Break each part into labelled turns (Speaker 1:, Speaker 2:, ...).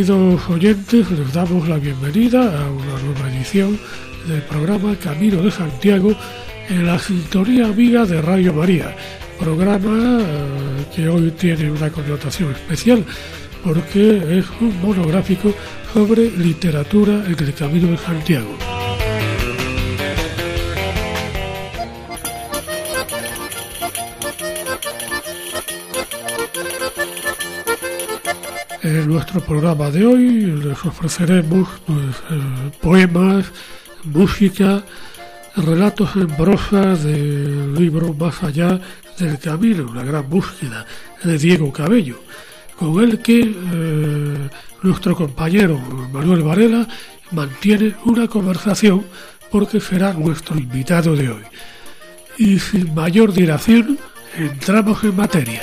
Speaker 1: Queridos oyentes, les damos la bienvenida a una nueva edición del programa Camino de Santiago en la sintonía amiga de Radio María, programa eh, que hoy tiene una connotación especial porque es un monográfico sobre literatura en el Camino de Santiago. Nuestro programa de hoy les ofreceremos pues, eh, poemas, música, relatos en prosa del libro Más allá del camino, la gran búsqueda de Diego Cabello, con el que eh, nuestro compañero Manuel Varela mantiene una conversación porque será nuestro invitado de hoy. Y sin mayor dilación, entramos en materia.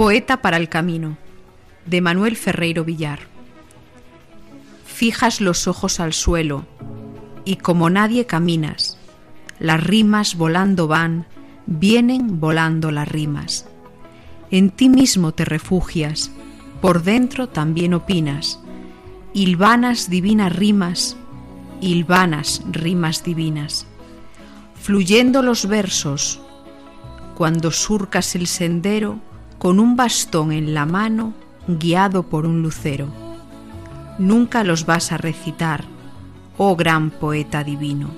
Speaker 2: Poeta para el Camino, de Manuel Ferreiro Villar. Fijas los ojos al suelo, y como nadie caminas, las rimas volando van, vienen volando las rimas. En ti mismo te refugias, por dentro también opinas, hilvanas divinas rimas, hilvanas rimas divinas. Fluyendo los versos, cuando surcas el sendero, con un bastón en la mano, guiado por un lucero. Nunca los vas a recitar, oh gran poeta divino.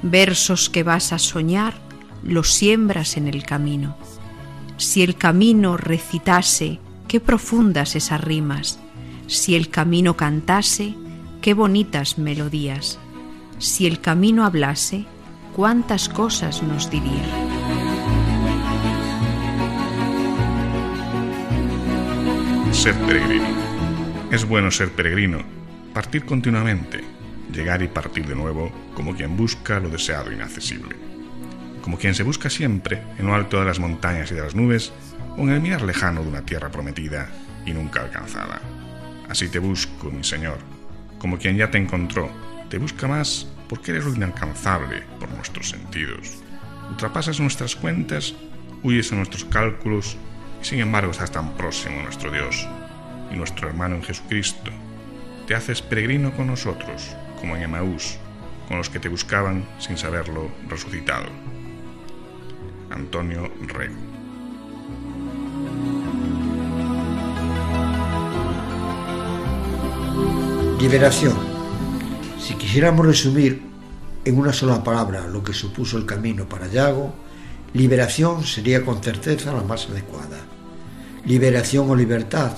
Speaker 2: Versos que vas a soñar, los siembras en el camino. Si el camino recitase, qué profundas esas rimas. Si el camino cantase, qué bonitas melodías. Si el camino hablase, cuántas cosas nos diría.
Speaker 3: Ser peregrino. Es bueno ser peregrino, partir continuamente, llegar y partir de nuevo como quien busca lo deseado inaccesible. Como quien se busca siempre en lo alto de las montañas y de las nubes o en el mirar lejano de una tierra prometida y nunca alcanzada. Así te busco, mi Señor, como quien ya te encontró, te busca más porque eres lo inalcanzable por nuestros sentidos. Ultrapasas nuestras cuentas, huyes a nuestros cálculos sin embargo, estás tan próximo a nuestro Dios y nuestro hermano en Jesucristo. Te haces peregrino con nosotros, como en Emaús, con los que te buscaban sin saberlo resucitado. Antonio Rego.
Speaker 4: Liberación. Si quisiéramos resumir en una sola palabra lo que supuso el camino para Yago, liberación sería con certeza la más adecuada liberación o libertad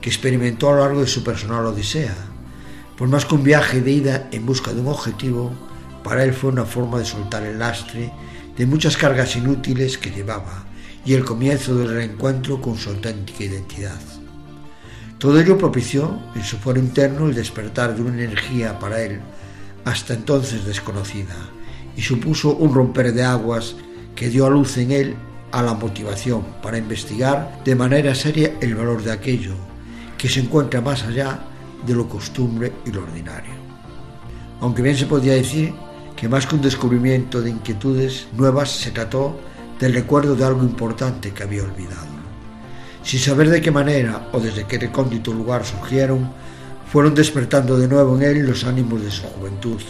Speaker 4: que experimentó a lo largo de su personal odisea. Por más que un viaje de ida en busca de un objetivo, para él fue una forma de soltar el lastre de muchas cargas inútiles que llevaba y el comienzo del reencuentro con su auténtica identidad. Todo ello propició en su foro interno el despertar de una energía para él hasta entonces desconocida y supuso un romper de aguas que dio a luz en él a la motivación para investigar de manera seria el valor de aquello que se encuentra más allá de lo costumbre y lo ordinario. Aunque bien se podía decir que más que un descubrimiento de inquietudes nuevas se trató del recuerdo de algo importante que había olvidado. Sin saber de qué manera o desde qué recóndito lugar surgieron, fueron despertando de nuevo en él los ánimos de su juventud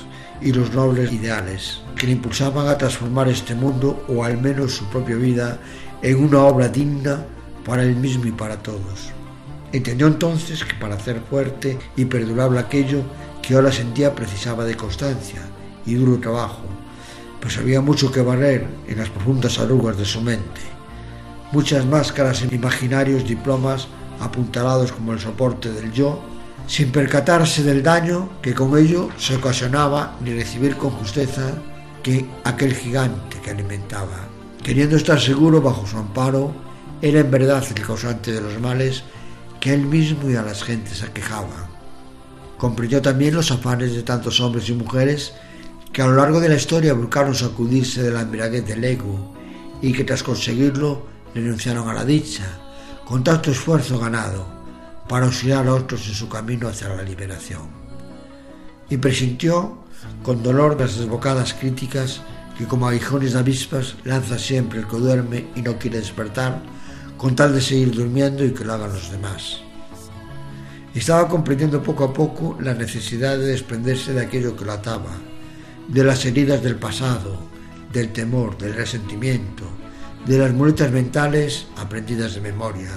Speaker 4: y los nobles ideales que le impulsaban a transformar este mundo o al menos su propia vida en una obra digna para él mismo y para todos. Entendió entonces que para hacer fuerte y perdurable aquello que ahora sentía precisaba de constancia y duro trabajo, pues había mucho que barrer en las profundas arrugas de su mente. Muchas máscaras imaginarios diplomas apuntalados como el soporte del yo sin percatarse del daño que con ello se ocasionaba ni recibir con justeza que aquel gigante que alimentaba. Queriendo estar seguro bajo su amparo, era en verdad el causante de los males que él mismo y a las gentes aquejaban. Comprendió también los afanes de tantos hombres y mujeres que a lo largo de la historia buscaron sacudirse de la embriaguez del ego y que tras conseguirlo renunciaron a la dicha, con tanto esfuerzo ganado, para auxiliar a otros en su camino hacia la liberación. Y presintió con dolor las desbocadas críticas que como aguijones de avispas lanza siempre el que duerme y no quiere despertar, con tal de seguir durmiendo y que lo hagan los demás. Estaba comprendiendo poco a poco la necesidad de desprenderse de aquello que lo ataba, de las heridas del pasado, del temor, del resentimiento, de las muletas mentales aprendidas de memoria,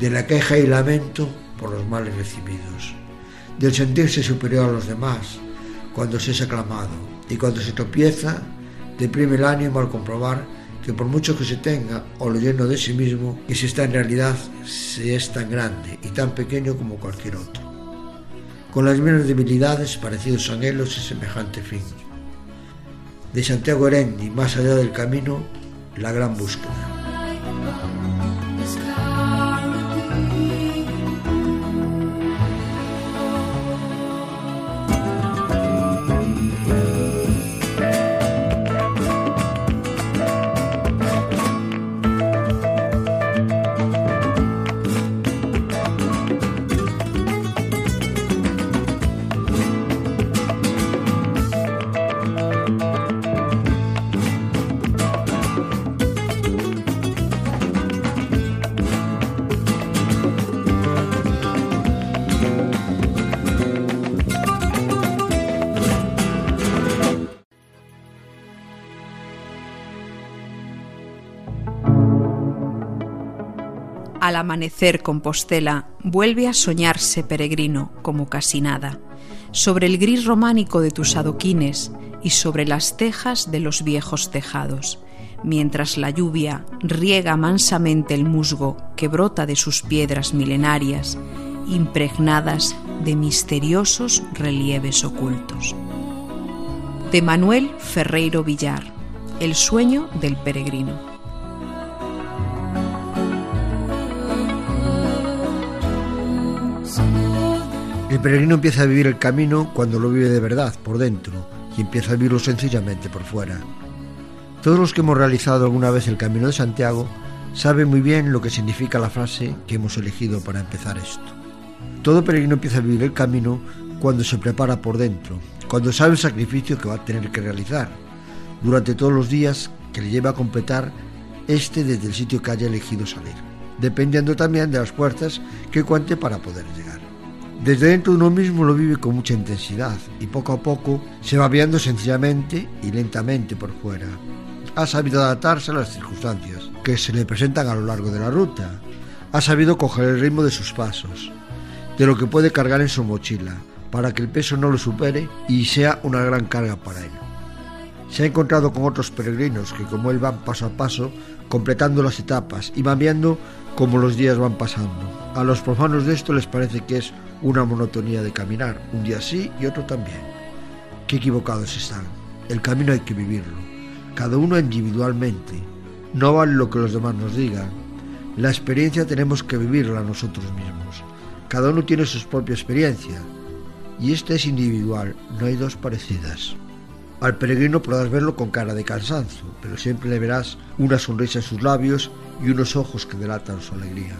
Speaker 4: de la queja y lamento por los males recibidos, del sentirse superior a los demás cuando se es aclamado y cuando se tropieza, deprime el ánimo al comprobar que por mucho que se tenga o lo lleno de sí mismo, que si está en realidad se es tan grande y tan pequeño como cualquier otro, con las mismas debilidades, parecidos anhelos y semejante fin de Santiago Erendi, Más allá del camino, la gran búsqueda.
Speaker 2: Al amanecer Compostela vuelve a soñarse peregrino como casi nada, sobre el gris románico de tus adoquines y sobre las tejas de los viejos tejados, mientras la lluvia riega mansamente el musgo que brota de sus piedras milenarias, impregnadas de misteriosos relieves ocultos. De Manuel Ferreiro Villar, El sueño del peregrino.
Speaker 4: El peregrino empieza a vivir el camino cuando lo vive de verdad, por dentro, y empieza a vivirlo sencillamente por fuera. Todos los que hemos realizado alguna vez el Camino de Santiago saben muy bien lo que significa la frase que hemos elegido para empezar esto. Todo peregrino empieza a vivir el camino cuando se prepara por dentro, cuando sabe el sacrificio que va a tener que realizar durante todos los días que le lleva a completar este desde el sitio que haya elegido salir, dependiendo también de las fuerzas que cuente para poder llegar. Desde dentro de uno mismo lo vive con mucha intensidad y poco a poco se va viendo sencillamente y lentamente por fuera. Ha sabido adaptarse a las circunstancias que se le presentan a lo largo de la ruta. Ha sabido coger el ritmo de sus pasos, de lo que puede cargar en su mochila, para que el peso no lo supere y sea una gran carga para él. Se ha encontrado con otros peregrinos que como él van paso a paso, completando las etapas y van viendo cómo los días van pasando. A los profanos de esto les parece que es una monotonía de caminar, un día sí y otro también. Qué equivocados están. El camino hay que vivirlo, cada uno individualmente. No vale lo que los demás nos digan. La experiencia tenemos que vivirla nosotros mismos. Cada uno tiene su propia experiencia y esta es individual, no hay dos parecidas. Al peregrino podrás verlo con cara de cansancio, pero siempre le verás una sonrisa en sus labios y unos ojos que delatan su alegría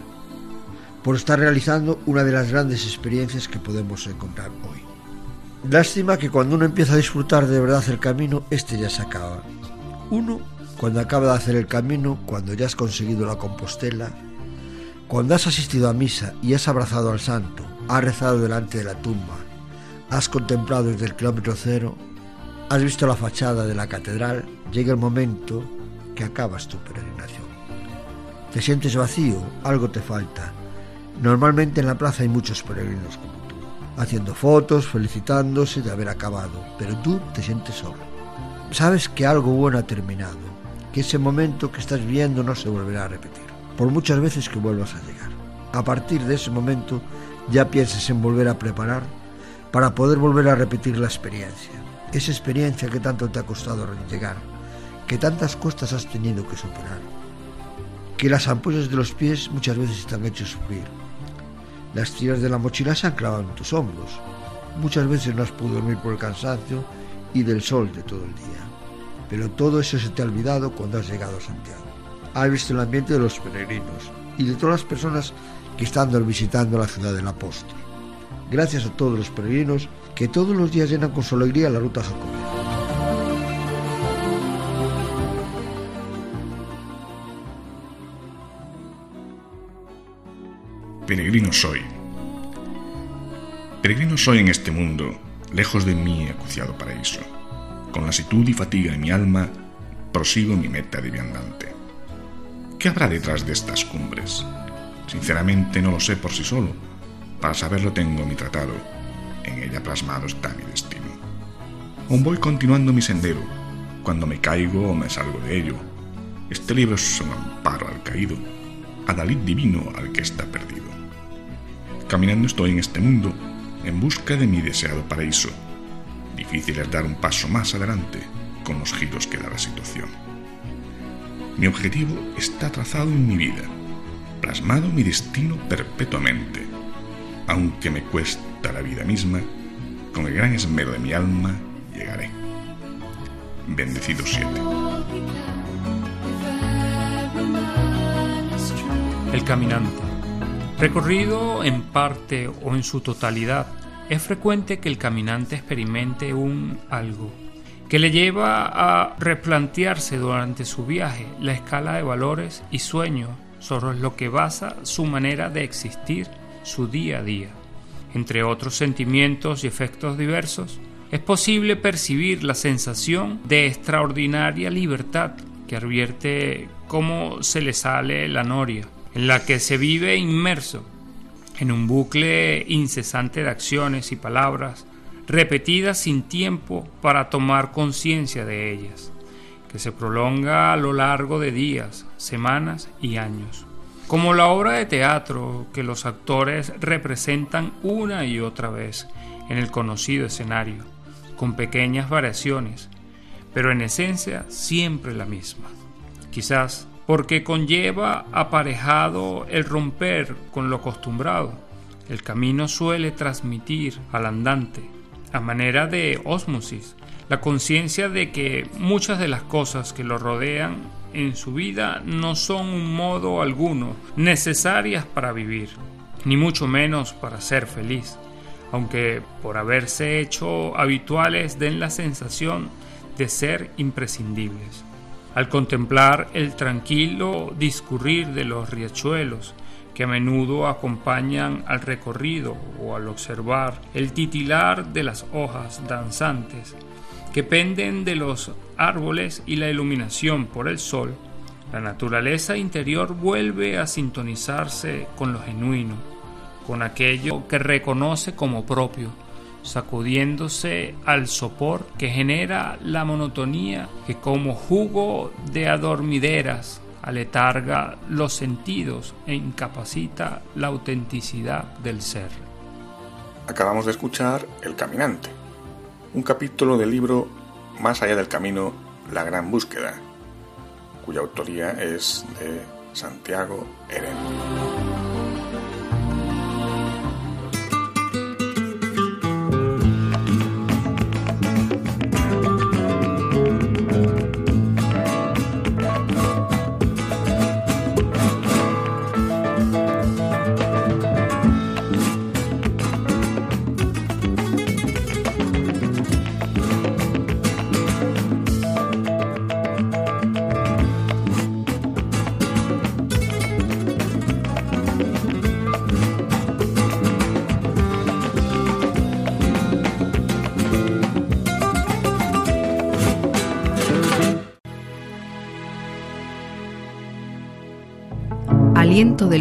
Speaker 4: por estar realizando una de las grandes experiencias que podemos encontrar hoy. Lástima que cuando uno empieza a disfrutar de verdad el camino, este ya se acaba. Uno, cuando acaba de hacer el camino, cuando ya has conseguido la Compostela, cuando has asistido a misa y has abrazado al santo, has rezado delante de la tumba, has contemplado desde el kilómetro cero, has visto la fachada de la catedral, llega el momento que acabas tu peregrinación. Te sientes vacío, algo te falta, Normalmente en la plaza hay muchos peregrinos como tú, haciendo fotos, felicitándose de haber acabado, pero tú te sientes solo. Sabes que algo bueno ha terminado, que ese momento que estás viendo no se volverá a repetir, por muchas veces que vuelvas a llegar. A partir de ese momento ya pienses en volver a preparar para poder volver a repetir la experiencia. Esa experiencia que tanto te ha costado llegar, que tantas cuestas has tenido que superar, que las ampollas de los pies muchas veces te han hecho sufrir. Las tiras de la mochila se han clavado en tus hombros. Muchas veces no has podido dormir por el cansancio y del sol de todo el día. Pero todo eso se te ha olvidado cuando has llegado a Santiago. Has visto el ambiente de los peregrinos y de todas las personas que están visitando la ciudad del apóstol. Gracias a todos los peregrinos que todos los días llenan con su alegría la ruta jacobina.
Speaker 3: Peregrino soy. Peregrino soy en este mundo, lejos de mi acuciado paraíso. Con lasitud y fatiga en mi alma, prosigo mi meta de viandante. ¿Qué habrá detrás de estas cumbres? Sinceramente no lo sé por sí solo. Para saberlo tengo mi tratado. En ella plasmado está mi destino. Aún voy continuando mi sendero. Cuando me caigo o me salgo de ello. Este libro es un amparo al caído, adalid divino al que está perdido. Caminando estoy en este mundo en busca de mi deseado paraíso. Difícil es dar un paso más adelante con los giros que da la situación. Mi objetivo está trazado en mi vida plasmado mi destino perpetuamente, aunque me cuesta la vida misma, con el gran esmero de mi alma llegaré. Bendecido siete.
Speaker 5: El caminante. Recorrido en parte o en su totalidad, es frecuente que el caminante experimente un algo que le lleva a replantearse durante su viaje la escala de valores y sueños sobre lo que basa su manera de existir, su día a día. Entre otros sentimientos y efectos diversos, es posible percibir la sensación de extraordinaria libertad que advierte cómo se le sale la noria, en la que se vive inmerso en un bucle incesante de acciones y palabras repetidas sin tiempo para tomar conciencia de ellas que se prolonga a lo largo de días, semanas y años. Como la obra de teatro que los actores representan una y otra vez en el conocido escenario, con pequeñas variaciones, pero en esencia siempre la misma. Quizás porque conlleva aparejado el romper con lo acostumbrado. El camino suele transmitir al andante, a manera de ósmosis, la conciencia de que muchas de las cosas que lo rodean en su vida no son un modo alguno necesarias para vivir, ni mucho menos para ser feliz, aunque por haberse hecho habituales den la sensación de ser imprescindibles. Al contemplar el tranquilo discurrir de los riachuelos, que a menudo acompañan al recorrido o al observar el titilar de las hojas danzantes que penden de los árboles y la iluminación por el sol, la naturaleza interior vuelve a sintonizarse con lo genuino, con aquello que reconoce como propio, sacudiéndose al sopor que genera la monotonía que como jugo de adormideras aletarga los sentidos e incapacita la autenticidad del ser.
Speaker 3: Acabamos de escuchar El Caminante, un capítulo del libro Más allá del camino, la gran búsqueda, cuya autoría es de Santiago Eren.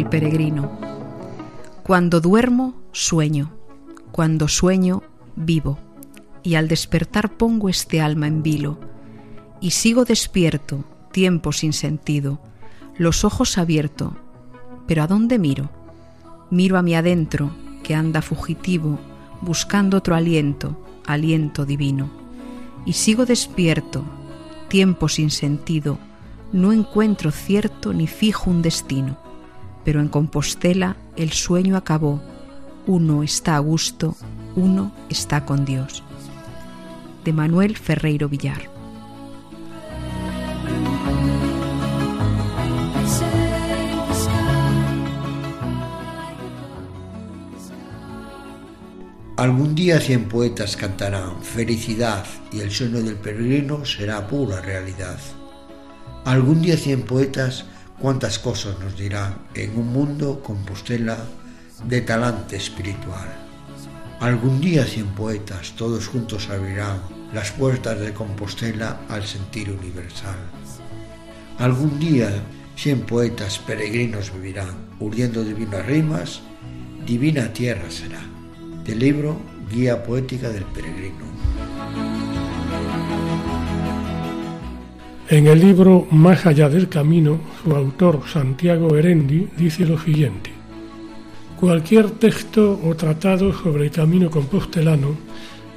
Speaker 2: Peregrino. Cuando duermo, sueño. Cuando sueño, vivo. Y al despertar pongo este alma en vilo. Y sigo despierto, tiempo sin sentido, los ojos abiertos. Pero ¿a dónde miro? Miro a mi adentro, que anda fugitivo, buscando otro aliento, aliento divino. Y sigo despierto, tiempo sin sentido, no encuentro cierto ni fijo un destino, pero en Compostela el sueño acabó, uno está a gusto, uno está con Dios. De Manuel Ferreiro Villar.
Speaker 4: Algún día cien poetas cantarán felicidad y el sueño del peregrino será pura realidad. Algún día cien poetas cuántas cosas nos dirán en un mundo compostela de talante espiritual. Algún día cien poetas todos juntos abrirán las puertas de Compostela al sentir universal. Algún día cien poetas peregrinos vivirán, urdiendo divinas rimas, divina tierra será del libro Guía Poética del Peregrino.
Speaker 1: En el libro Más allá del camino, su autor Santiago Erendi dice lo siguiente. Cualquier texto o tratado sobre el camino compostelano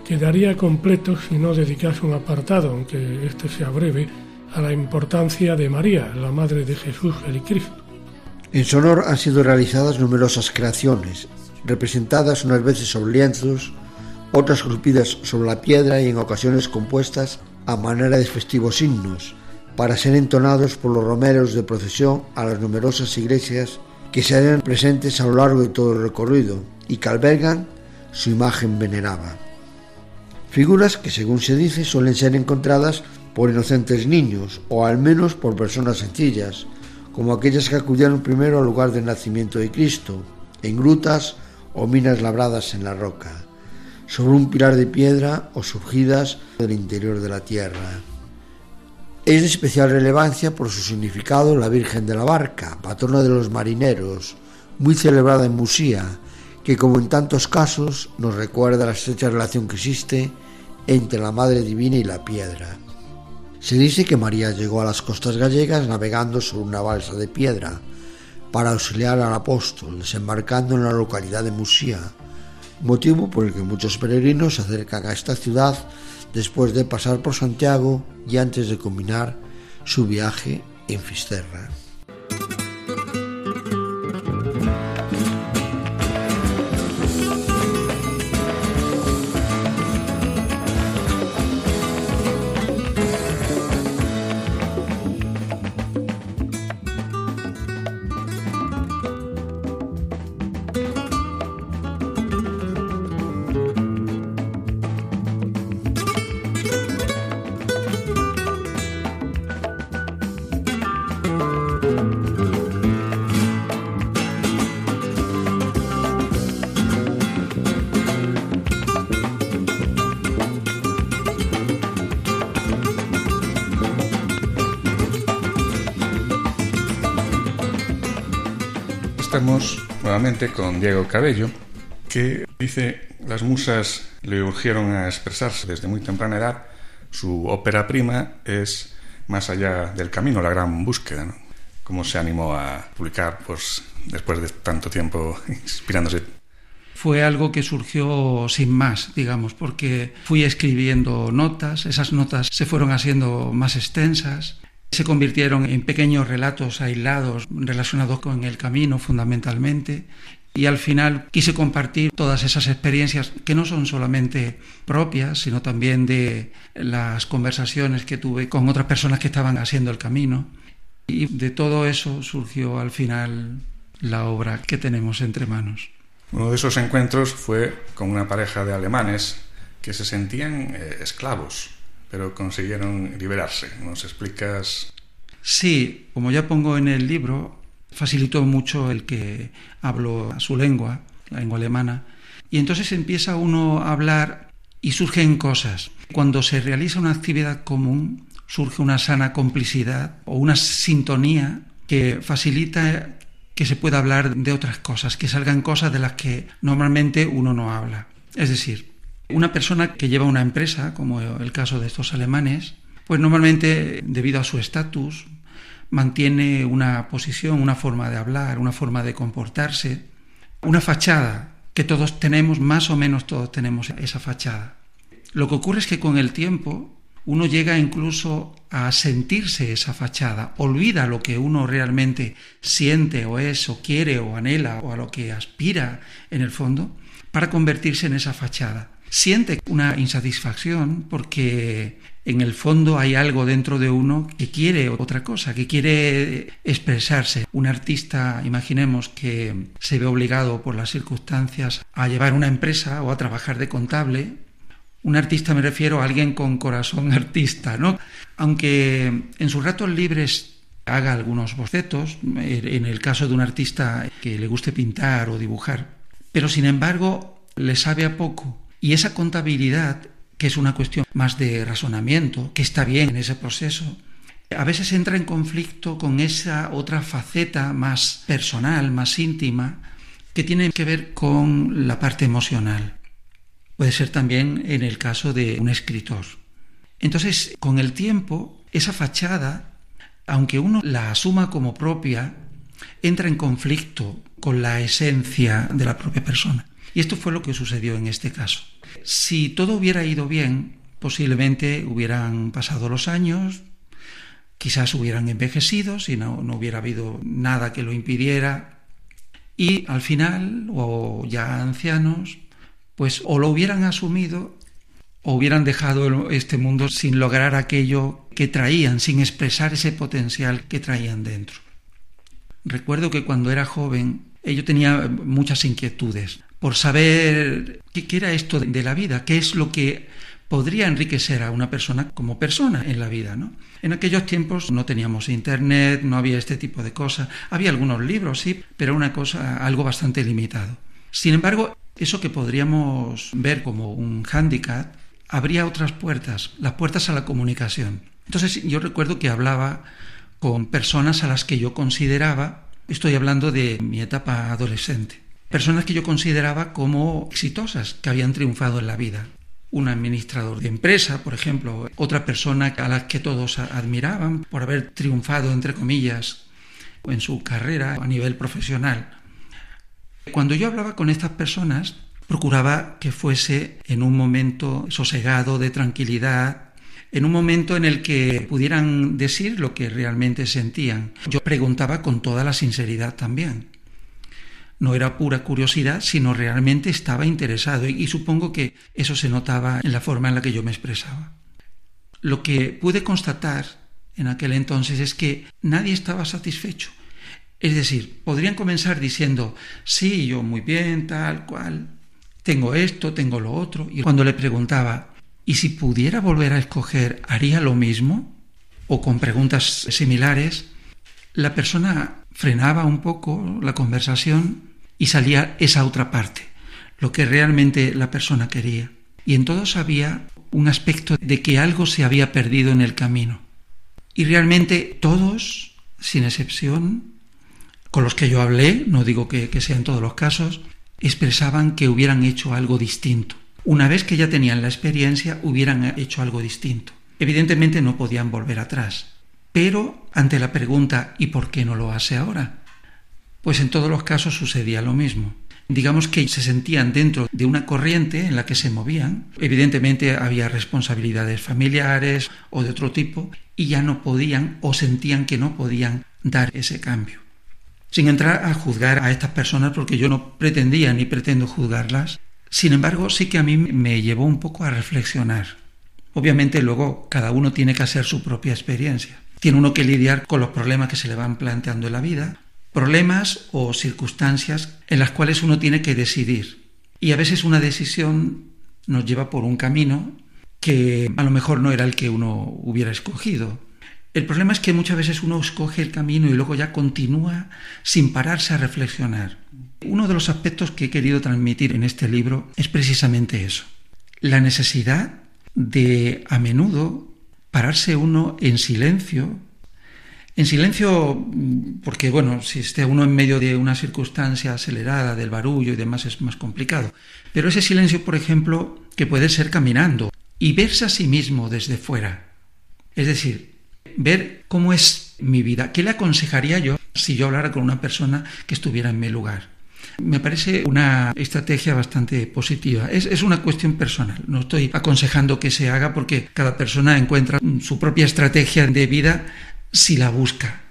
Speaker 1: quedaría completo si no dedicase un apartado, aunque este sea breve, a la importancia de María, la Madre de Jesús el Cristo.
Speaker 4: En su honor han sido realizadas numerosas creaciones, representadas unas veces sobre lienzos, otras esculpidas sobre la piedra y en ocasiones compuestas a manera de festivos himnos, para ser entonados por los romeros de procesión a las numerosas iglesias que se hallan presentes a lo largo de todo el recorrido y que albergan su imagen venerada. Figuras que, según se dice, suelen ser encontradas por inocentes niños o al menos por personas sencillas, como aquellas que acudieron primero al lugar del nacimiento de Cristo, en grutas o minas labradas en la roca, sobre un pilar de piedra o surgidas del interior de la tierra. Es de especial relevancia por su significado la Virgen de la Barca, patrona de los marineros, muy celebrada en Musía, que como en tantos casos nos recuerda la estrecha relación que existe entre la Madre Divina y la piedra. Se dice que María llegó a las costas gallegas navegando sobre una balsa de piedra, para auxiliar al apóstol, desembarcando en la localidad de Musía, motivo por el que muchos peregrinos se acercan a esta ciudad después de pasar por Santiago y antes de combinar su viaje en Fisterra.
Speaker 3: Con Diego Cabello, que dice las musas le urgieron a expresarse desde muy temprana edad. Su ópera prima es Más allá del camino, la gran búsqueda. ¿no? ¿Cómo se animó a publicar pues, después de tanto tiempo inspirándose?
Speaker 6: Fue algo que surgió sin más, digamos, porque fui escribiendo notas, esas notas se fueron haciendo más extensas, se convirtieron en pequeños relatos aislados relacionados con el camino fundamentalmente y al final quise compartir todas esas experiencias que no son solamente propias, sino también de las conversaciones que tuve con otras personas que estaban haciendo el camino. Y de todo eso surgió al final la obra que tenemos entre manos.
Speaker 3: Uno de esos encuentros fue con una pareja de alemanes que se sentían eh, esclavos pero consiguieron liberarse. ¿Nos explicas?
Speaker 6: Sí, como ya pongo en el libro, facilitó mucho el que hablo su lengua, la lengua alemana, y entonces empieza uno a hablar y surgen cosas. Cuando se realiza una actividad común, surge una sana complicidad o una sintonía que facilita que se pueda hablar de otras cosas, que salgan cosas de las que normalmente uno no habla. Es decir, una persona que lleva una empresa, como el caso de estos alemanes, pues normalmente, debido a su estatus, mantiene una posición, una forma de hablar, una forma de comportarse, una fachada que todos tenemos, más o menos todos tenemos esa fachada. Lo que ocurre es que con el tiempo uno llega incluso a sentirse esa fachada, olvida lo que uno realmente siente o es o quiere o anhela o a lo que aspira en el fondo para convertirse en esa fachada. Siente una insatisfacción porque en el fondo hay algo dentro de uno que quiere otra cosa, que quiere expresarse. Un artista, imaginemos que se ve obligado por las circunstancias a llevar una empresa o a trabajar de contable. Un artista me refiero a alguien con corazón artista, ¿no? Aunque en sus ratos libres haga algunos bocetos, en el caso de un artista que le guste pintar o dibujar, pero sin embargo le sabe a poco. Y esa contabilidad que es una cuestión más de razonamiento, que está bien en ese proceso, a veces entra en conflicto con esa otra faceta más personal, más íntima, que tiene que ver con la parte emocional. Puede ser también en el caso de un escritor. Entonces, con el tiempo, esa fachada, aunque uno la asuma como propia, entra en conflicto con la esencia de la propia persona. Y esto fue lo que sucedió en este caso. Si todo hubiera ido bien, posiblemente hubieran pasado los años, quizás hubieran envejecido si no, no hubiera habido nada que lo impidiera, y al final, o ya ancianos, pues o lo hubieran asumido o hubieran dejado este mundo sin lograr aquello que traían, sin expresar ese potencial que traían dentro. Recuerdo que cuando era joven yo tenía muchas inquietudes por saber qué, era esto de la vida, qué es lo que podría enriquecer a una persona como persona en la vida. ¿no? En aquellos tiempos no teníamos internet, no había este tipo de cosas. Había algunos libros, sí, pero una cosa, algo bastante limitado. Sin embargo, eso que podríamos ver como un hándicap, abría otras puertas, las puertas a la comunicación. Entonces yo recuerdo que hablaba con personas a las que yo consideraba, estoy hablando de mi etapa adolescente, personas que yo consideraba como exitosas, que habían triunfado en la vida. Un administrador de empresa, por ejemplo, otra persona a la que todos admiraban por haber triunfado, entre comillas, en su carrera a nivel profesional. Cuando yo hablaba con estas personas, procuraba que fuese en un momento sosegado, de tranquilidad, en un momento en el que pudieran decir lo que realmente sentían. Yo preguntaba con toda la sinceridad también no era pura curiosidad, sino realmente estaba interesado y, supongo que eso se notaba en la forma en la que yo me expresaba. Lo que pude constatar en aquel entonces es que nadie estaba satisfecho. Es decir, podrían comenzar diciendo, sí, yo muy bien, tal cual, tengo esto, tengo lo otro, y cuando le preguntaba, ¿y si pudiera volver a escoger, haría lo mismo? O con preguntas similares, la persona frenaba un poco la conversación y salía esa otra parte, lo que realmente la persona quería. Y en todos había un aspecto de que algo se había perdido en el camino. Y realmente todos, sin excepción, con los que yo hablé, no digo que, que sean todos los casos, expresaban que hubieran hecho algo distinto. Una vez que ya tenían la experiencia, hubieran hecho algo distinto. Evidentemente no podían volver atrás. Pero ante la pregunta ¿y por qué no lo hace ahora? Pues en todos los casos sucedía lo mismo. Digamos que se sentían dentro de una corriente en la que se movían. Evidentemente había responsabilidades familiares o de otro tipo y ya no podían o sentían que no podían dar ese cambio. Sin entrar a juzgar a estas personas porque yo no pretendía ni pretendo juzgarlas, sin embargo sí que a mí me llevó un poco a reflexionar. Obviamente luego cada uno tiene que hacer su propia experiencia. Tiene uno que lidiar con los problemas que se le van planteando en la vida, problemas o circunstancias en las cuales uno tiene que decidir. Y a veces una decisión nos lleva por un camino que a lo mejor no era el que uno hubiera escogido. El problema es que muchas veces uno escoge el camino y luego ya continúa sin pararse a reflexionar. Uno de los aspectos que he querido transmitir en este libro es precisamente eso. La necesidad de a menudo pararse uno en silencio, en silencio porque, bueno, si esté uno en medio de una circunstancia acelerada, del barullo y demás es más complicado, pero ese silencio, por ejemplo, que puede ser caminando y verse a sí mismo desde fuera, es decir, ver cómo es mi vida, qué le aconsejaría yo si yo hablara con una persona que estuviera en mi lugar. Me parece una estrategia bastante positiva. Es, es, una cuestión personal. No estoy aconsejando que se haga porque cada persona encuentra su propia estrategia de vida si la busca.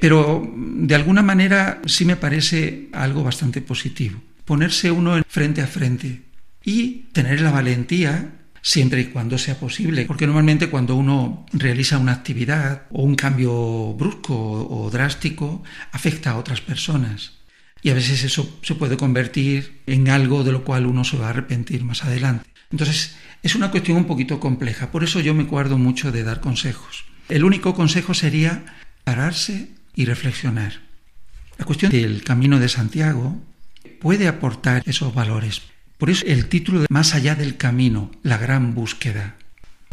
Speaker 6: Pero de alguna manera sí me parece algo bastante positivo. Ponerse uno frente a frente y tener la valentía siempre y cuando sea posible, porque normalmente cuando uno realiza una actividad o un cambio brusco o drástico afecta a otras personas y a veces eso se puede convertir en algo de lo cual uno se va a arrepentir más adelante. Entonces es una cuestión un poquito compleja, por eso yo me guardo mucho de dar consejos. El único consejo sería pararse y reflexionar. La cuestión del camino de Santiago puede aportar esos valores, por eso el título de Más allá del camino, la gran búsqueda.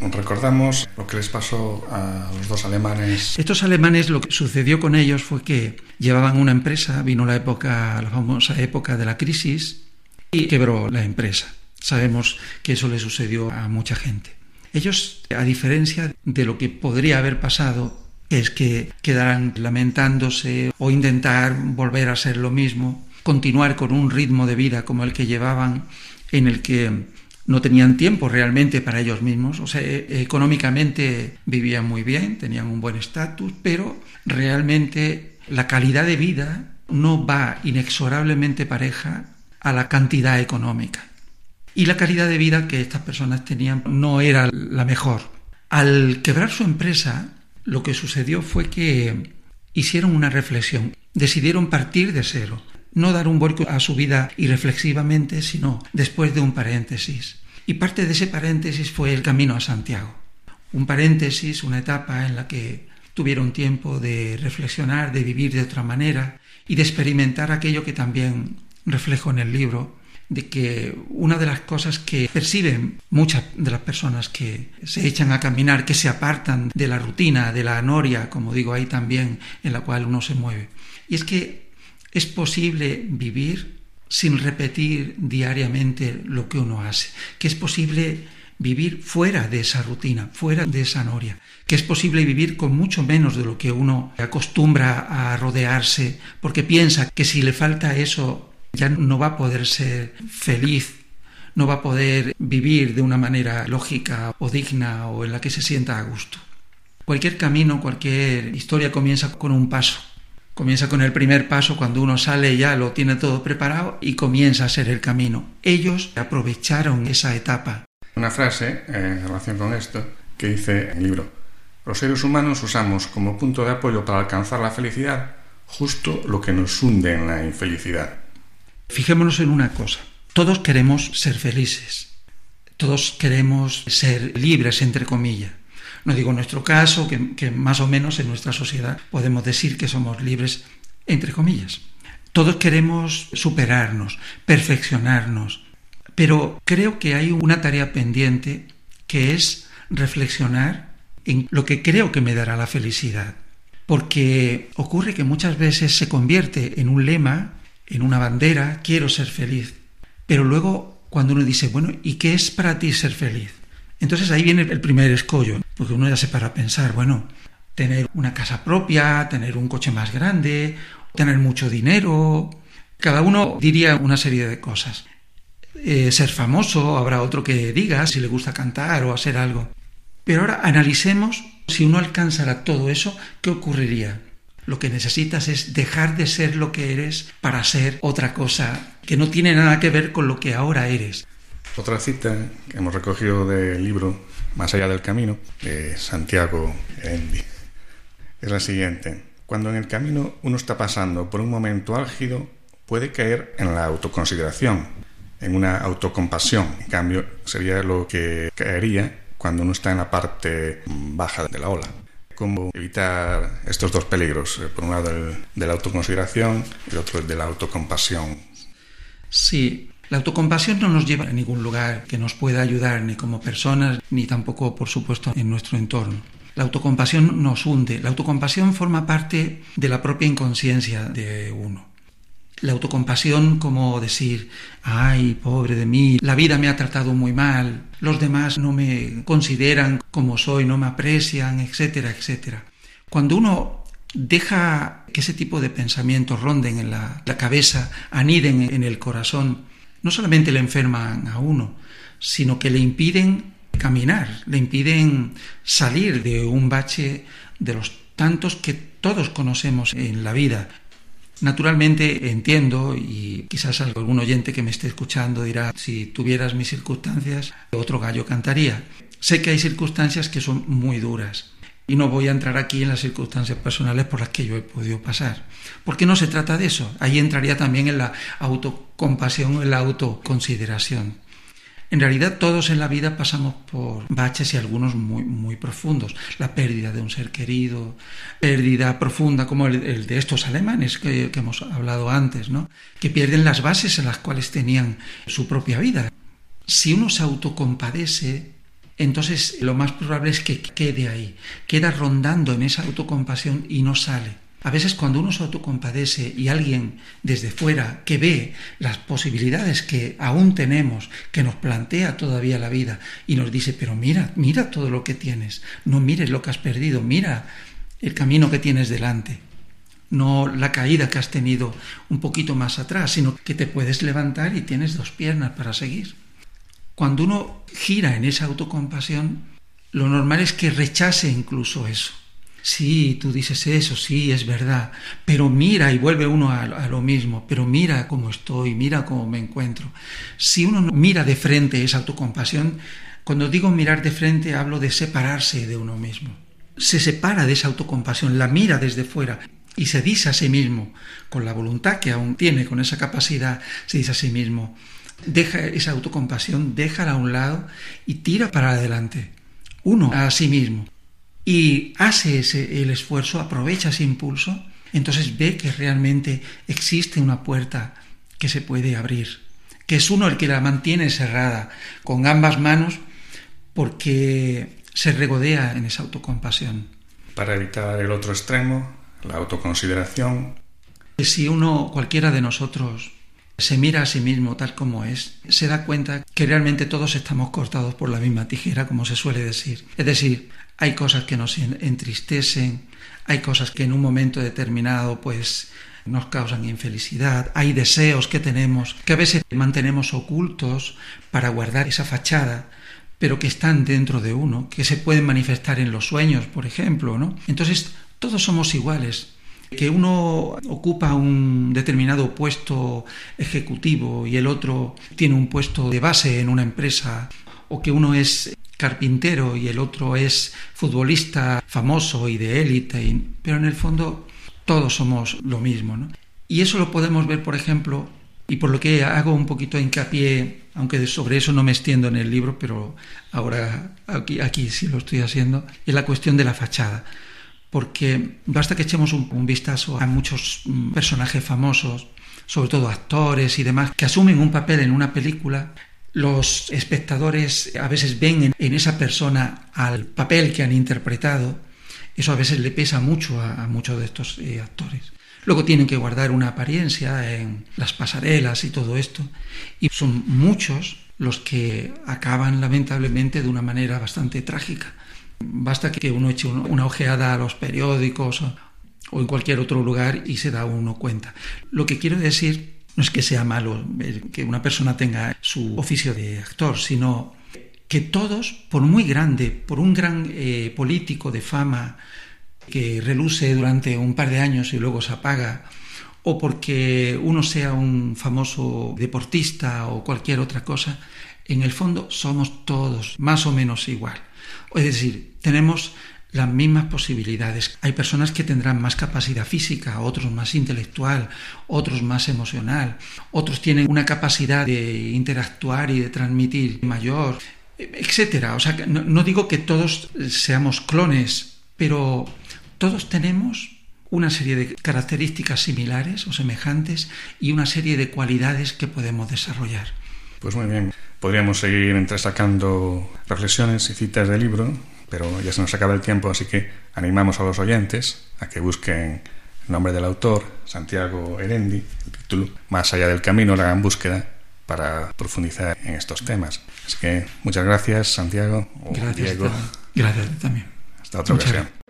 Speaker 3: Recordamos lo que les pasó a los dos alemanes.
Speaker 6: Estos alemanes lo que sucedió con ellos fue que llevaban una empresa, vino la época, la famosa época de la crisis y quebró la empresa. Sabemos que eso le sucedió a mucha gente. Ellos, a diferencia de lo que podría haber pasado, es que quedaran lamentándose o intentar volver a ser lo mismo, continuar con un ritmo de vida como el que llevaban, en el que no tenían tiempo realmente para ellos mismos, o sea, e, económicamente vivían muy bien, tenían un buen estatus, pero realmente la calidad de vida no va inexorablemente pareja a la cantidad económica. Y la calidad de vida que estas personas tenían no era la mejor. Al quebrar su empresa, lo que sucedió fue que hicieron una reflexión, decidieron partir de cero, no dar un vuelco a su vida irreflexivamente, sino después de un paréntesis. Y parte de ese paréntesis fue el camino a Santiago. Un paréntesis, una etapa en la que tuvieron tiempo de reflexionar, de vivir de otra manera y de experimentar aquello que también reflejo en el libro, de que una de las cosas que perciben muchas de las personas que se echan a caminar, que se apartan de la rutina, de la noria, como digo ahí también, en la cual uno se mueve, y es que es posible vivir sin repetir diariamente lo que uno hace, que es posible vivir fuera de esa rutina, fuera de esa noria, que es posible vivir con mucho menos de lo que uno acostumbra a rodearse, porque piensa que si le falta eso ya no va a poder ser feliz, no va a poder vivir de una manera lógica o digna o en la que se sienta a gusto. Cualquier camino, cualquier historia comienza con un paso Comienza con el primer paso cuando uno sale ya lo tiene todo preparado y comienza a ser el camino. Ellos aprovecharon esa etapa.
Speaker 3: Una frase eh, en relación con esto que dice en el libro, los seres humanos usamos como punto de apoyo para alcanzar la felicidad justo lo que nos hunde en la infelicidad.
Speaker 6: Fijémonos en una cosa, todos queremos ser felices, todos queremos ser libres, entre comillas. No digo nuestro caso, que, más o menos en nuestra sociedad podemos decir que somos libres, entre comillas. Todos queremos superarnos, perfeccionarnos, pero creo que hay una tarea pendiente que es reflexionar en lo que creo que me dará la felicidad. Porque ocurre que muchas veces se convierte en un lema, en una bandera, quiero ser feliz. Pero luego cuando uno dice, bueno, ¿y qué es para ti ser feliz? Entonces ahí viene el primer escollo, porque uno ya se para a pensar, bueno, tener una casa propia, tener un coche más grande, tener mucho dinero, cada uno diría una serie de cosas. Eh, ser famoso, habrá otro que diga si le gusta cantar o hacer algo. Pero ahora analicemos si uno alcanzara todo eso, ¿qué ocurriría? Lo que necesitas es dejar de ser lo que eres para ser otra cosa que no tiene nada que ver con lo que ahora eres.
Speaker 3: Otra cita que hemos recogido del libro Más allá del camino, de Santiago Endi, es la siguiente. Cuando en el camino uno está pasando por un momento álgido, puede caer en la autoconsideración, en una autocompasión. En cambio, sería lo que caería cuando uno está en la parte baja de la ola. ¿Cómo evitar estos dos peligros? Eh, por un lado, el de la autoconsideración y el otro el de la autocompasión.
Speaker 6: Sí, la autocompasión no nos lleva a ningún lugar que nos pueda ayudar ni como personas, ni tampoco, por supuesto, en nuestro entorno. La autocompasión nos hunde. La autocompasión forma parte de la propia inconsciencia de uno. La autocompasión como decir, ay, pobre de mí, la vida me ha tratado muy mal, los demás no me consideran como soy, no me aprecian, etcétera, etcétera. Cuando uno deja que ese tipo de pensamientos ronden en la, cabeza, aniden en el corazón, no solamente le enferman a uno, sino que le impiden caminar, le impiden salir de un bache de los tantos que todos conocemos en la vida. Naturalmente entiendo, y quizás algún oyente que me esté escuchando dirá, si tuvieras mis circunstancias, otro gallo cantaría. Sé que hay circunstancias que son muy duras, y no voy a entrar aquí en las circunstancias personales por las que yo he podido pasar. Porque no se trata de eso. Ahí entraría también en la autocompasión, en la autoconsideración. En realidad todos en la vida pasamos por baches y algunos muy, muy profundos. La pérdida de un ser querido, pérdida profunda como el, de estos alemanes que, que, hemos hablado antes, ¿no? que pierden las bases en las cuales tenían su propia vida. Si uno se autocompadece, entonces lo más probable es que quede ahí, queda rondando en esa autocompasión y no sale. A veces cuando uno se autocompadece y alguien desde fuera que ve las posibilidades que aún tenemos, que nos plantea todavía la vida y nos dice, pero mira, mira todo lo que tienes, no mires lo que has perdido, mira el camino que tienes delante, no la caída que has tenido un poquito más atrás, sino que te puedes levantar y tienes dos piernas para seguir. Cuando uno gira en esa autocompasión, lo normal es que rechace incluso eso. Sí, tú dices eso, sí, es verdad, pero mira y vuelve uno a, lo mismo, pero mira cómo estoy, mira cómo me encuentro. Si uno mira de frente esa autocompasión, cuando digo mirar de frente hablo de separarse de uno mismo. Se separa de esa autocompasión, la mira desde fuera y se dice a sí mismo, con la voluntad que aún tiene, con esa capacidad, se dice a sí mismo, deja esa autocompasión, déjala a un lado y tira para adelante. Uno a sí mismo y hace ese, el esfuerzo, aprovecha ese impulso, entonces ve que realmente existe una puerta que se puede abrir, que es uno el que la mantiene cerrada con ambas manos porque se regodea en esa autocompasión.
Speaker 3: Para evitar el otro extremo, la autoconsideración.
Speaker 6: Si uno, cualquiera de nosotros, se mira a sí mismo tal como es, se da cuenta que realmente todos estamos cortados por la misma tijera, como se suele decir. Es decir, hay cosas que nos entristecen, hay cosas que en un momento determinado pues nos causan infelicidad, hay deseos que tenemos que a veces mantenemos ocultos para guardar esa fachada, pero que están dentro de uno, que se pueden manifestar en los sueños, por ejemplo, ¿no? Entonces, todos somos iguales. Que uno ocupa un determinado puesto ejecutivo y el otro tiene un puesto de base en una empresa, o que uno es carpintero y el otro es futbolista famoso y de élite, pero en el fondo todos somos lo mismo. ¿no? Y eso lo podemos ver, por ejemplo, y por lo que hago un poquito de hincapié, aunque sobre eso no me extiendo en el libro, pero ahora aquí, aquí sí lo estoy haciendo, es la cuestión de la fachada. Porque basta que echemos un, un vistazo a muchos mm, personajes famosos, sobre todo actores y demás, que asumen un papel en una película los espectadores a veces ven en, esa persona al papel que han interpretado. Eso a veces le pesa mucho a, muchos de estos eh, actores. Luego tienen que guardar una apariencia en las pasarelas y todo esto. Y son muchos los que acaban lamentablemente de una manera bastante trágica. Basta que uno eche una ojeada a los periódicos o, en cualquier otro lugar y se da uno cuenta. Lo que quiero decir no es que sea malo que una persona tenga su oficio de actor, sino que todos, por muy grande, por un gran eh, político de fama que reluce durante un par de años y luego se apaga, o porque uno sea un famoso deportista o cualquier otra cosa, en el fondo somos todos más o menos igual. Es decir, tenemos las mismas posibilidades. Hay personas que tendrán más capacidad física, otros más intelectual, otros más emocional, otros tienen una capacidad de interactuar y de transmitir mayor, etcétera. O sea, no, no digo que todos seamos clones, pero todos tenemos una serie de características similares o semejantes y una serie de cualidades que podemos desarrollar.
Speaker 3: Pues muy bien. Podríamos seguir entresacando reflexiones y citas del libro, pero ya se nos acaba el tiempo, así que animamos a los oyentes a que busquen el nombre del autor, Santiago Erendi, el título, Más allá del camino, la gran búsqueda, para profundizar en estos temas. Así que muchas gracias, Santiago.
Speaker 6: gracias, Diego. Gracias también.
Speaker 3: Hasta otra ocasión.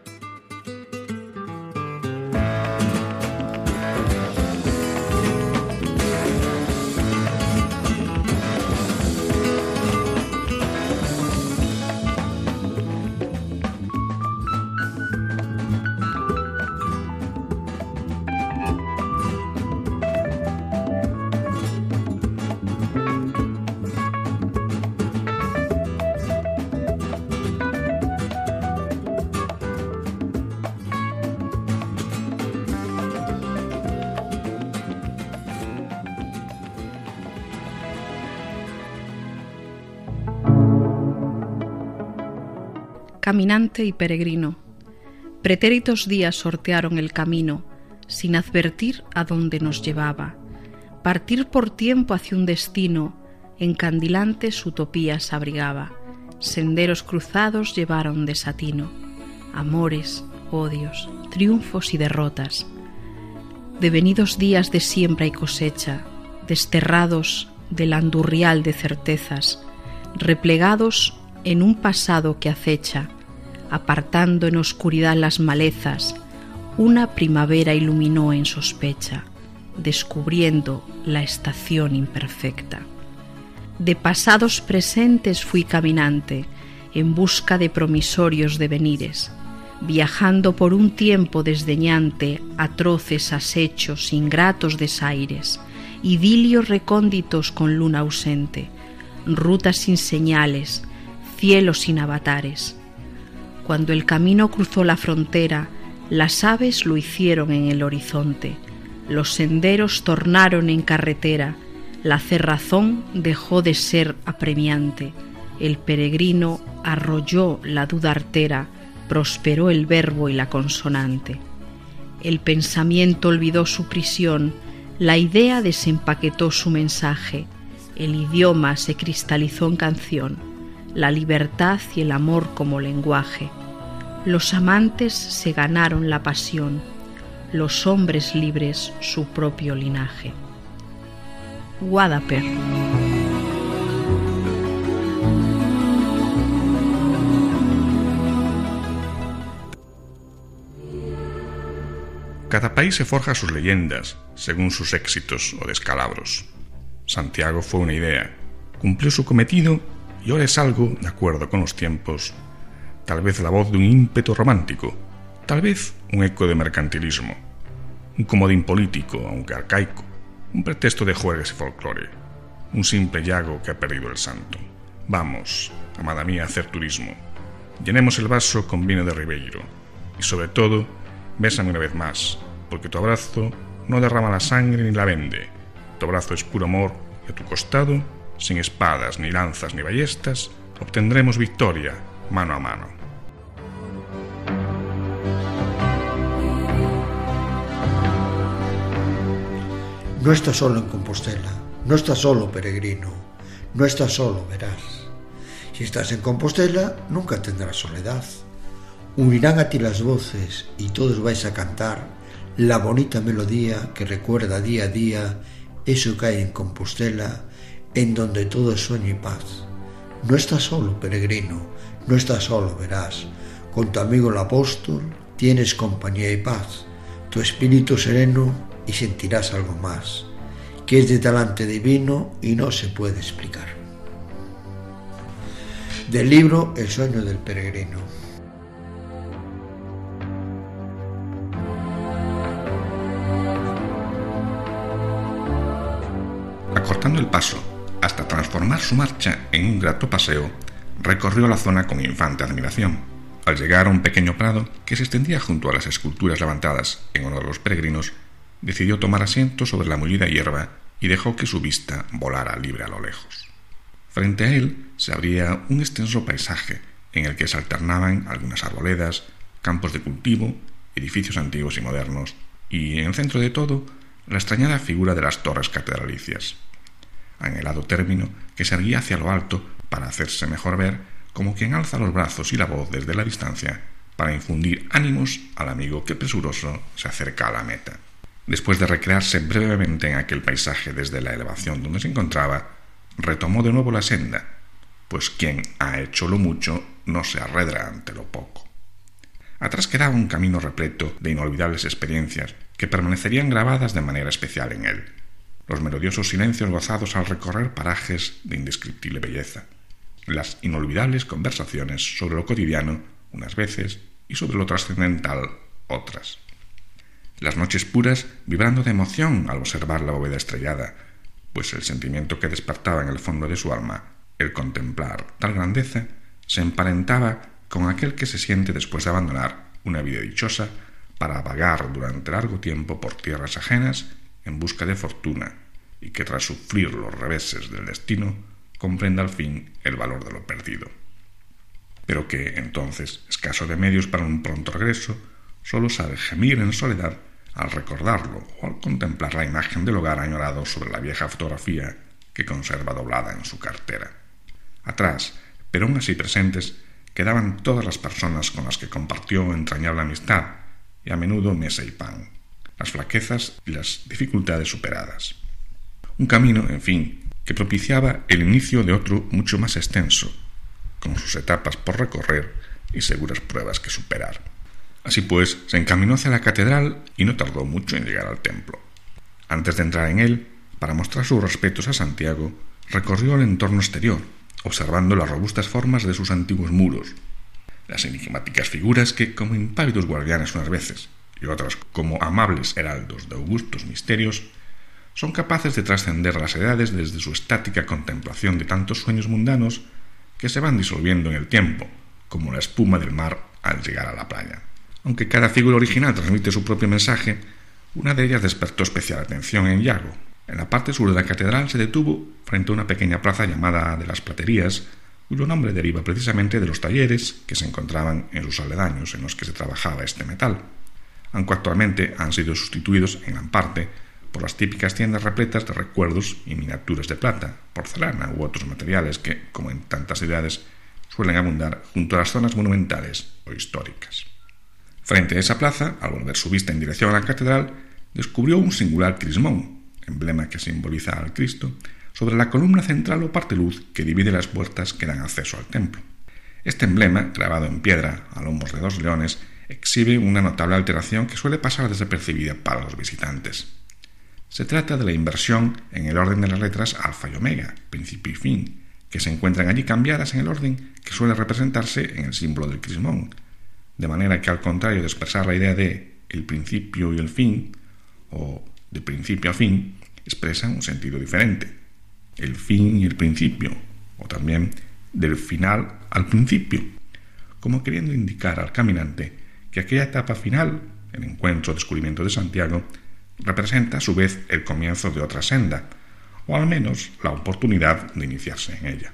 Speaker 2: Y peregrino. Pretéritos días sortearon el camino, sin advertir a dónde nos llevaba. Partir por tiempo hacia un destino, encandilantes utopías abrigaba. Senderos cruzados llevaron desatino, amores, odios, triunfos y derrotas. Devenidos días de siembra y cosecha, desterrados del andurrial de certezas, replegados en un pasado que acecha, apartando en oscuridad las malezas, una primavera iluminó en sospecha, descubriendo la estación imperfecta. De pasados presentes fui caminante, en busca de promisorios devenires, viajando por un tiempo desdeñante atroces asechos, ingratos desaires, idilios recónditos con luna ausente, rutas sin señales, cielos sin avatares. Cuando el camino cruzó la frontera, las aves lo hicieron en el horizonte, los senderos tornaron en carretera, la cerrazón dejó de ser apremiante, el peregrino arrolló la duda artera, prosperó el verbo y la consonante. El pensamiento olvidó su prisión, la idea desempaquetó su mensaje, el idioma se cristalizó en canción, la libertad y el amor como lenguaje. Los amantes se ganaron la pasión, los hombres libres su propio linaje. Guadaper.
Speaker 3: Cada país se forja sus leyendas según sus éxitos o descalabros. Santiago fue una idea, cumplió su cometido y ahora es algo de acuerdo con los tiempos, tal vez la voz de un ímpetu romántico, tal vez un eco de mercantilismo, un comodín político, aunque arcaico, un pretexto de juegues y folclore, un simple llago que ha perdido el santo. Vamos, amada mía, a hacer turismo. Llenemos el vaso con vino de Ribeiro y sobre todo Bésame una vez más, porque tu abrazo no derrama la sangre ni la vende. Tu abrazo es puro amor y a tu costado, sin espadas, ni lanzas, ni ballestas, obtendremos victoria mano a mano.
Speaker 4: No estás solo en Compostela, no estás solo peregrino, no estás solo, verás. Si estás en Compostela, nunca tendrás soledad. Unirán a ti las voces y todos vais a cantar la bonita melodía que recuerda día a día eso que hay en Compostela, en donde todo es sueño y paz. No estás solo, peregrino, no estás solo, verás. Con tu amigo el apóstol tienes compañía y paz, tu espíritu sereno y sentirás algo más, que es de talante divino y no se puede explicar. Del libro El sueño del peregrino.
Speaker 3: Acortando el paso hasta transformar su marcha en un grato paseo, recorrió la zona con infante admiración. Al llegar a un pequeño prado que se extendía junto a las esculturas levantadas en honor a los peregrinos, decidió tomar asiento sobre la mullida hierba y dejó que su vista volara libre a lo lejos. Frente a él se abría un extenso paisaje en el que se alternaban algunas arboledas, campos de cultivo, edificios antiguos y modernos, y en el centro de todo la extrañada figura de las torres catedralicias. Anhelado término que se erguía hacia lo alto para hacerse mejor ver, como quien alza los brazos y la voz desde la distancia para infundir ánimos al amigo que presuroso se acerca a la meta. Después de recrearse brevemente en aquel paisaje desde la elevación donde se encontraba, retomó de nuevo la senda, pues quien ha hecho lo mucho no se arredra ante lo poco. Atrás quedaba un camino repleto de inolvidables experiencias que permanecerían grabadas de manera especial en él, los melodiosos silencios gozados al recorrer parajes de indescriptible belleza, las inolvidables conversaciones sobre lo cotidiano unas veces y sobre lo trascendental otras, las noches puras vibrando de emoción al observar la bóveda estrellada, pues el sentimiento que despertaba en el fondo de su alma, el contemplar tal grandeza, se emparentaba con aquel que se siente después de abandonar una vida dichosa para vagar durante largo tiempo por tierras ajenas en busca de fortuna y que tras sufrir los reveses del destino comprenda al fin el valor de lo perdido. pero que entonces, escaso de medios para un pronto regreso, solo sabe gemir en soledad al recordarlo o al contemplar la imagen del hogar añorado sobre la vieja fotografía que conserva doblada en su cartera. Atrás, pero aún así presentes, quedaban todas las personas con las que compartió entrañable amistad y a menudo mesa y pan, las flaquezas y las dificultades superadas. Un camino, en fin, que propiciaba el inicio de otro mucho más extenso, con sus etapas por recorrer y seguras pruebas que superar. Así pues, se encaminó hacia la catedral y no tardó mucho en llegar al templo. Antes de entrar en él, para mostrar sus respetos a Santiago, recorrió el entorno exterior, observando las robustas formas de sus antiguos muros, las enigmáticas figuras que, como impávidos guardianes unas veces, y otras como amables heraldos de augustos misterios, son capaces de trascender las edades desde su estática contemplación de tantos sueños mundanos que se van disolviendo en el tiempo, como la espuma del mar al llegar a la playa. Aunque cada figura original transmite su propio mensaje, una de ellas despertó especial atención en Yago. En la parte sur de la catedral se detuvo frente a una pequeña plaza llamada de las Platerías, cuyo nombre deriva precisamente de los talleres que se encontraban en sus aledaños en los que se trabajaba este metal, aunque actualmente han sido sustituidos en gran parte por las típicas tiendas repletas de recuerdos y miniaturas de plata, porcelana u otros materiales que, como en tantas ciudades, suelen abundar junto a las zonas monumentales o históricas. Frente a esa plaza, al volver su vista en dirección a la catedral, descubrió un singular crismón, emblema que simboliza al Cristo, sobre la columna central o parte luz que divide las puertas que dan acceso al templo. Este emblema, grabado en piedra a lomos de dos leones, exhibe una notable alteración que suele pasar desapercibida para los visitantes. Se trata de la inversión en el orden de las letras alfa y omega, principio y fin, que se encuentran allí cambiadas en el orden que suele representarse en el símbolo del crismón, de manera que al contrario de expresar la idea de el principio y el fin, o de principio a fin, expresan un sentido diferente. El fin y el principio, o también del final al principio, como queriendo indicar al caminante que aquella etapa final, el encuentro o descubrimiento de Santiago, representa a su vez el comienzo de otra senda, o al menos la oportunidad de iniciarse en ella.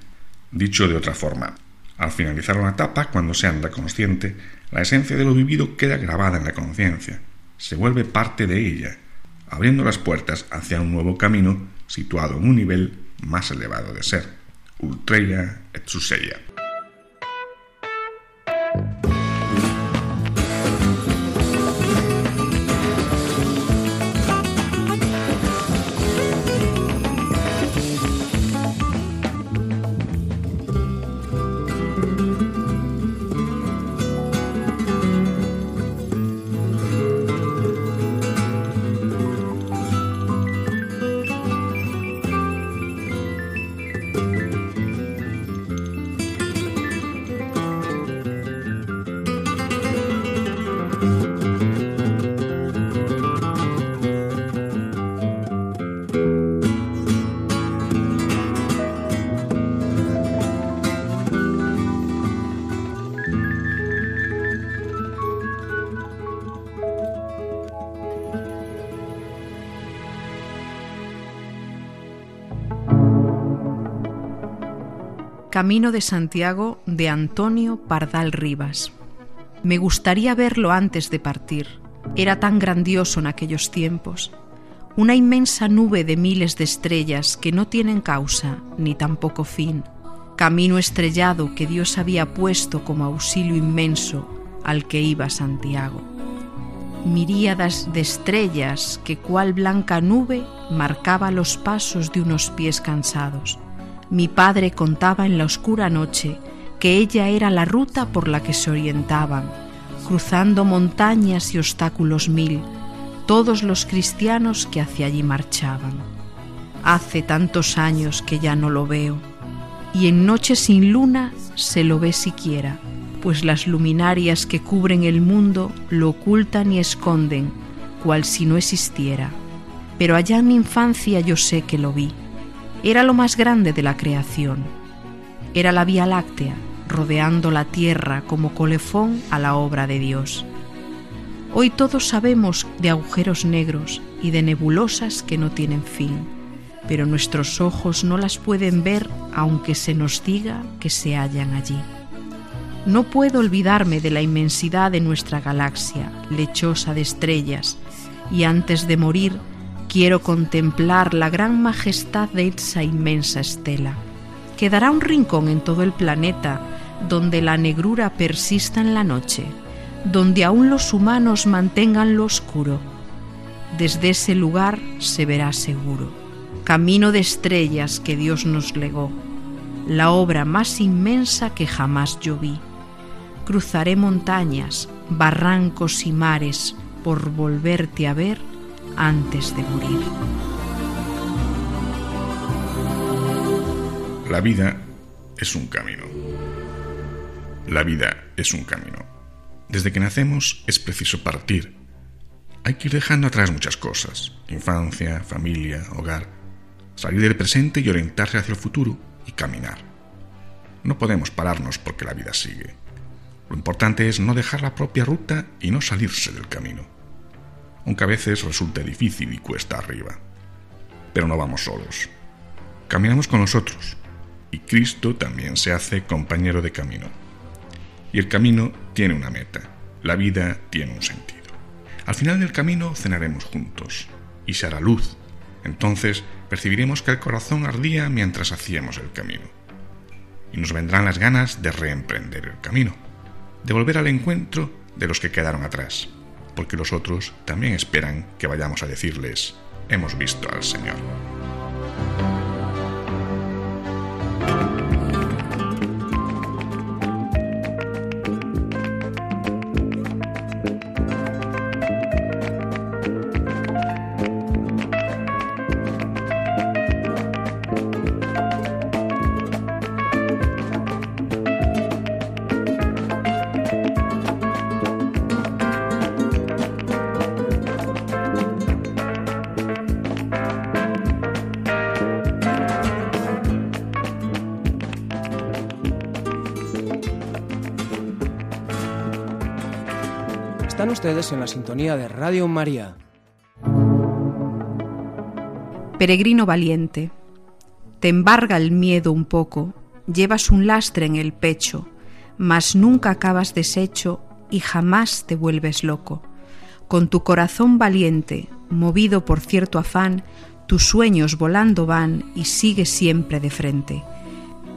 Speaker 3: Dicho de otra forma, al finalizar una etapa, cuando se anda consciente, la esencia de lo vivido queda grabada en la conciencia, se vuelve parte de ella, abriendo las puertas hacia un nuevo camino situado en un nivel más elevado de ser, ultreya et suseya.
Speaker 2: Camino de Santiago de Antonio Pardal Rivas. Me gustaría verlo antes de partir. Era tan grandioso en aquellos tiempos. Una inmensa nube de miles de estrellas que no tienen causa ni tampoco fin. Camino estrellado que Dios había puesto como auxilio inmenso al que iba Santiago. Miríadas de estrellas que cual blanca nube marcaba los pasos de unos pies cansados mi padre contaba en la oscura noche que ella era la ruta por la que se orientaban, cruzando montañas y obstáculos mil, todos los cristianos que hacia allí marchaban. Hace tantos años que ya no lo veo, y en noche sin luna se lo ve siquiera, pues las luminarias que cubren el mundo lo ocultan y esconden, cual si no existiera. Pero allá en mi infancia yo sé que lo vi era lo más grande de la creación. Era la Vía Láctea, rodeando la Tierra como colefón a la obra de Dios. Hoy todos sabemos de agujeros negros y de nebulosas que no tienen fin, pero nuestros ojos no las pueden ver aunque se nos diga que se hallan allí. No puedo olvidarme de la inmensidad de nuestra galaxia, lechosa de estrellas, y antes de morir quiero contemplar la gran majestad de esa inmensa estela. Quedará un rincón en todo el planeta donde la negrura persista en la noche, donde aún los humanos mantengan lo oscuro. Desde ese lugar se verá seguro. Camino de estrellas que Dios nos legó, la obra más inmensa que jamás yo vi. Cruzaré montañas, barrancos y mares por volverte a ver antes de morir.
Speaker 3: La vida es un camino. La vida es un camino. Desde que nacemos es preciso partir. Hay que ir dejando atrás muchas cosas. Infancia, familia, hogar. Salir del presente y orientarse hacia el futuro y caminar. No podemos pararnos porque la vida sigue. Lo importante es no dejar la propia ruta y no salirse del camino aunque a veces resulta difícil y cuesta arriba. Pero no vamos solos. Caminamos con nosotros, y Cristo también se hace compañero de camino. Y el camino tiene una meta, la vida tiene un sentido. Al final del camino cenaremos juntos, y se hará luz. Entonces percibiremos que el corazón ardía mientras hacíamos el camino. Y nos vendrán las ganas de reemprender el camino, de volver al encuentro de los que quedaron atrás porque los otros también esperan que vayamos a decirles, hemos visto al Señor.
Speaker 7: Están ustedes en la sintonía de Radio María.
Speaker 2: Peregrino valiente, te embarga el miedo un poco, llevas un lastre en el pecho, mas nunca acabas deshecho y jamás te vuelves loco. Con tu corazón valiente, movido por cierto afán, tus sueños volando van y sigues siempre de frente.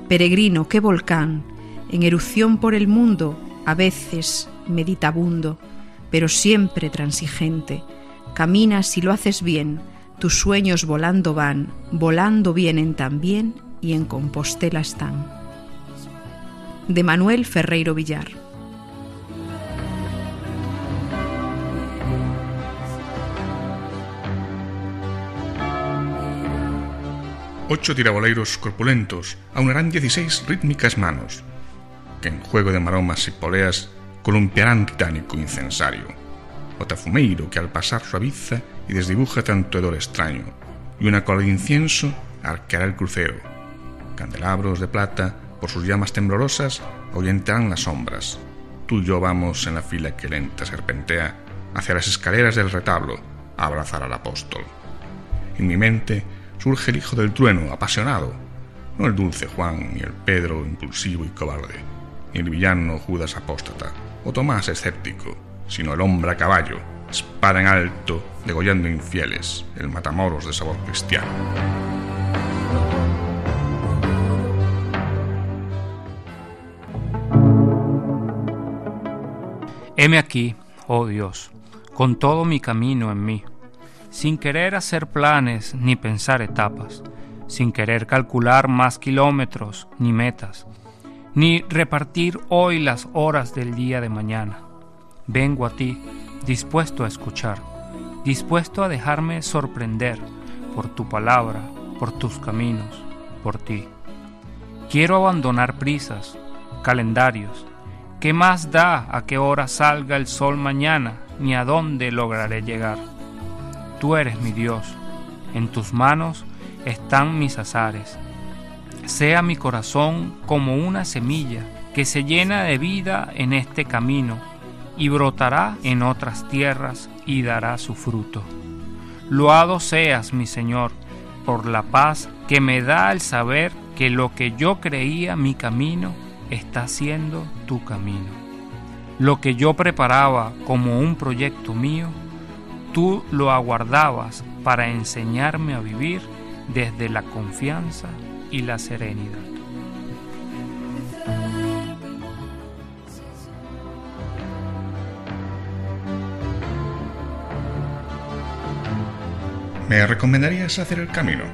Speaker 2: Peregrino, qué volcán, en erupción por el mundo, a veces meditabundo, pero siempre transigente. Caminas y lo haces bien, tus sueños volando van, volando vienen también y en Compostela están. De Manuel Ferreiro Villar.
Speaker 3: Ocho tiraboleiros corpulentos aunarán dieciséis rítmicas manos, que en juego de maromas y poleas columpiarán titánico incensario, o tafumeiro que al pasar suaviza y desdibuja tanto hedor extraño, y una cola de incienso arqueará el crucero. Candelabros de plata, por sus llamas temblorosas, ahuyentarán las sombras. Tú y yo vamos en la fila que lenta serpentea hacia las escaleras del retablo a abrazar al apóstol. En mi mente surge el hijo del trueno, apasionado, no el dulce Juan ni el Pedro impulsivo y cobarde, ni el villano Judas apóstata, o Tomás escéptico, sino el hombre a caballo, espada en alto, degollando infieles, el matamoros de sabor cristiano.
Speaker 5: Heme aquí, oh Dios, con todo mi camino en mí, sin querer hacer planes ni pensar etapas, sin querer calcular más kilómetros ni metas, ni repartir hoy las horas del día de mañana. Vengo a ti, dispuesto a escuchar, dispuesto a dejarme sorprender por tu palabra, por tus caminos, por ti. Quiero abandonar prisas, calendarios. ¿Qué más da a qué hora salga el sol mañana, ni a dónde lograré llegar? Tú eres mi Dios, en tus manos están mis azares sea mi corazón como una semilla que se llena de vida en este camino y brotará en otras tierras y dará su fruto. Loado seas, mi Señor, por la paz que me da el saber que lo que yo creía mi camino está siendo tu camino. Lo que yo preparaba como un proyecto mío, tú lo aguardabas para enseñarme a vivir desde la confianza y la serenidad.
Speaker 3: ¿Me recomendarías hacer el camino?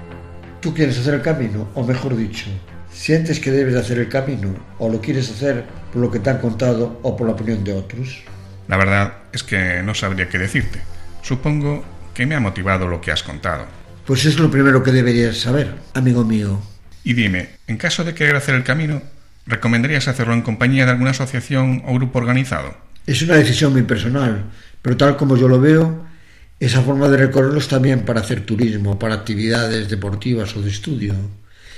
Speaker 4: ¿Tú quieres hacer el camino? O mejor dicho, ¿sientes que debes hacer el camino o lo quieres hacer por lo que te han contado o por la opinión de otros?
Speaker 3: La verdad es que no sabría qué decirte. Supongo que me ha motivado lo que has contado.
Speaker 4: Pues es lo primero que deberías saber, amigo mío.
Speaker 3: Y dime, en caso de querer hacer el camino, ¿recomendarías hacerlo en compañía de alguna asociación o grupo organizado?
Speaker 4: Es una decisión muy personal, pero tal como yo lo veo, esa forma de recorrerlo está bien para hacer turismo, para actividades deportivas o de estudio.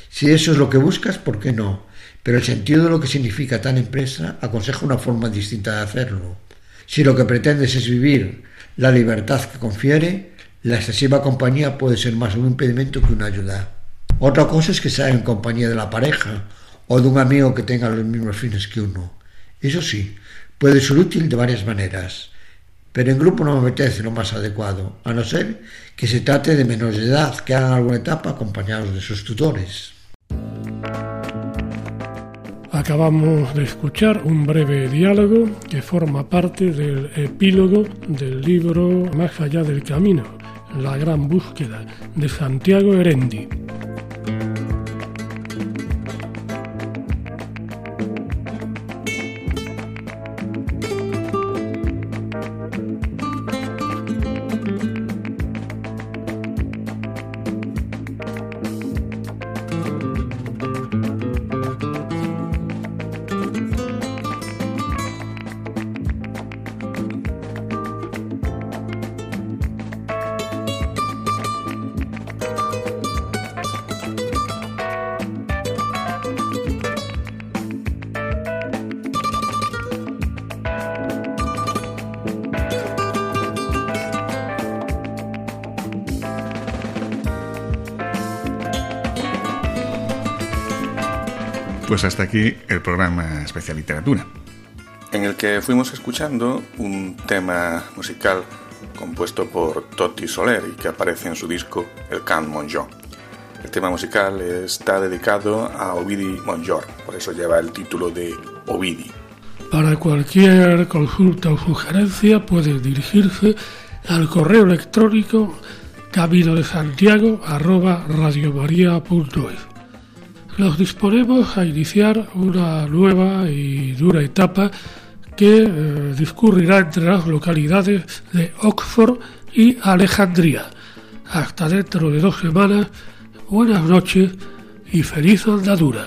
Speaker 4: Si eso es lo que buscas, ¿por qué no? Pero el sentido de lo que significa tal empresa aconseja una forma distinta de hacerlo. Si lo que pretendes es vivir la libertad que confiere, la excesiva compañía puede ser más un impedimento que una ayuda. Otra cosa es que sea en compañía de la pareja o de un amigo que tenga los mismos fines que uno. Eso sí, puede ser útil de varias maneras pero en grupo no me parece lo más adecuado, a no ser que se trate de menores de edad que hagan alguna etapa acompañados de sus tutores.
Speaker 1: Acabamos de escuchar un breve diálogo que forma parte del epílogo del libro Más allá del camino, la gran búsqueda de Santiago Erendi.
Speaker 3: Pues hasta aquí el programa Especial Literatura, en el que fuimos escuchando un tema musical compuesto por Totti Soler y que aparece en su disco El Can Monjó. El tema musical está dedicado a Ovidi Monjor, por eso lleva el título de Ovidi.
Speaker 1: Para cualquier consulta o sugerencia puede dirigirse al correo electrónico camino de Santiago nos disponemos a iniciar una nueva y dura etapa que eh, discurrirá entre las localidades de Oxford y Alejandría. Hasta dentro de dos semanas, buenas noches y feliz andadura.